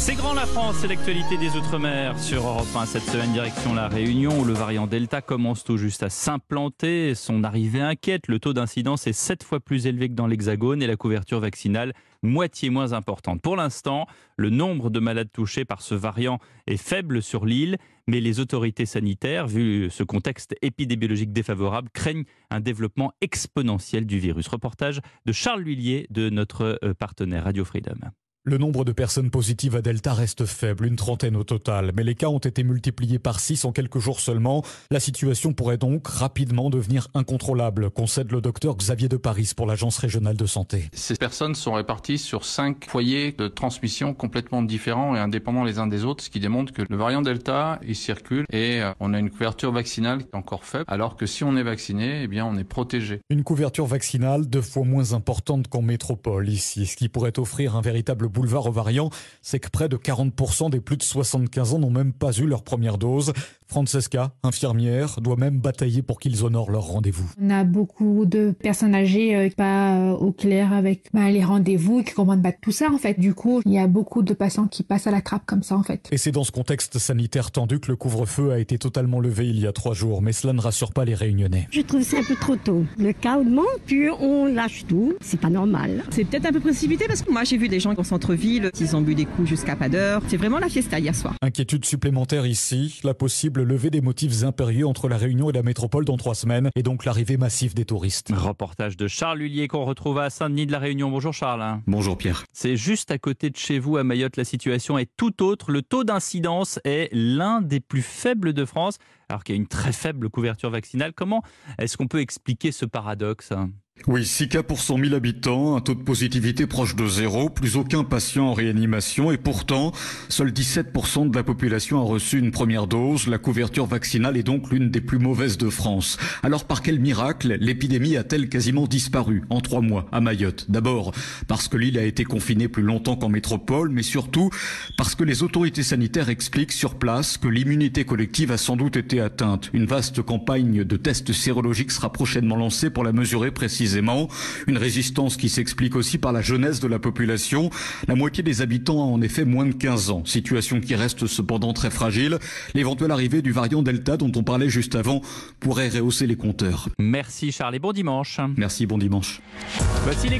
C'est grand la France, c'est l'actualité des Outre-mer sur Europe 1 cette semaine direction la Réunion où le variant Delta commence tout juste à s'implanter. Son arrivée inquiète, le taux d'incidence est 7 fois plus élevé que dans l'Hexagone et la couverture vaccinale moitié moins importante. Pour l'instant, le nombre de malades touchés par ce variant est faible sur l'île, mais les autorités sanitaires, vu ce contexte épidémiologique défavorable, craignent un développement exponentiel du virus. Reportage de Charles Lhuillier de notre euh, partenaire Radio Freedom. Le nombre de personnes positives à Delta reste faible, une trentaine au total, mais les cas ont été multipliés par 6 en quelques jours seulement. La situation pourrait donc rapidement devenir incontrôlable, concède le docteur Xavier de Paris pour l'Agence régionale de santé. Ces personnes sont réparties sur cinq foyers de transmission complètement différents et indépendants les uns des autres, ce qui démontre que le variant Delta, il circule et euh, on a une couverture vaccinale qui est encore faible, alors que si on est vacciné, eh bien on est protégé. Une couverture vaccinale deux fois moins importante qu'en métropole ici, ce qui pourrait offrir un véritable boulevard aux variants, c'est que près de 40% des plus de 75 ans n'ont même pas eu leur première dose. Francesca, infirmière, doit même batailler pour qu'ils honorent leur rendez-vous. On a beaucoup de personnes âgées euh, pas euh, au clair avec bah, les rendez-vous, qui comprennent pas tout ça en fait. Du coup, il y a beaucoup de patients qui passent à la trappe comme ça en fait. Et c'est dans ce contexte sanitaire tendu que le couvre-feu a été totalement levé il y a trois jours, mais cela ne rassure pas les réunionnais. Je trouve ça un peu trop tôt. Le cas augmente, puis on lâche tout. C'est pas normal. C'est peut-être un peu précipité parce que moi j'ai vu des gens qui sont centre-ville, ils ont bu des coups jusqu'à pas d'heure. C'est vraiment la fiesta hier soir. Inquiétude supplémentaire ici, la possible levée des motifs impérieux entre la Réunion et la métropole dans trois semaines, et donc l'arrivée massive des touristes. Reportage de Charles Lullier qu'on retrouve à Saint-Denis de la Réunion. Bonjour Charles. Bonjour Pierre. C'est juste à côté de chez vous à Mayotte, la situation est tout autre. Le taux d'incidence est l'un des plus faibles de France, alors qu'il y a une très faible couverture vaccinale. Comment est-ce qu'on peut expliquer ce paradoxe? Oui, 6 cas pour 100 000 habitants, un taux de positivité proche de zéro, plus aucun patient en réanimation et pourtant, seul 17% de la population a reçu une première dose. La couverture vaccinale est donc l'une des plus mauvaises de France. Alors par quel miracle l'épidémie a-t-elle quasiment disparu en trois mois à Mayotte? D'abord parce que l'île a été confinée plus longtemps qu'en métropole, mais surtout parce que les autorités sanitaires expliquent sur place que l'immunité collective a sans doute été atteinte. Une vaste campagne de tests sérologiques sera prochainement lancée pour la mesurer précisément une résistance qui s'explique aussi par la jeunesse de la population. La moitié des habitants a en effet moins de 15 ans, situation qui reste cependant très fragile. L'éventuelle arrivée du variant Delta dont on parlait juste avant pourrait rehausser les compteurs. Merci Charles et bon dimanche. Merci, bon dimanche. Voici les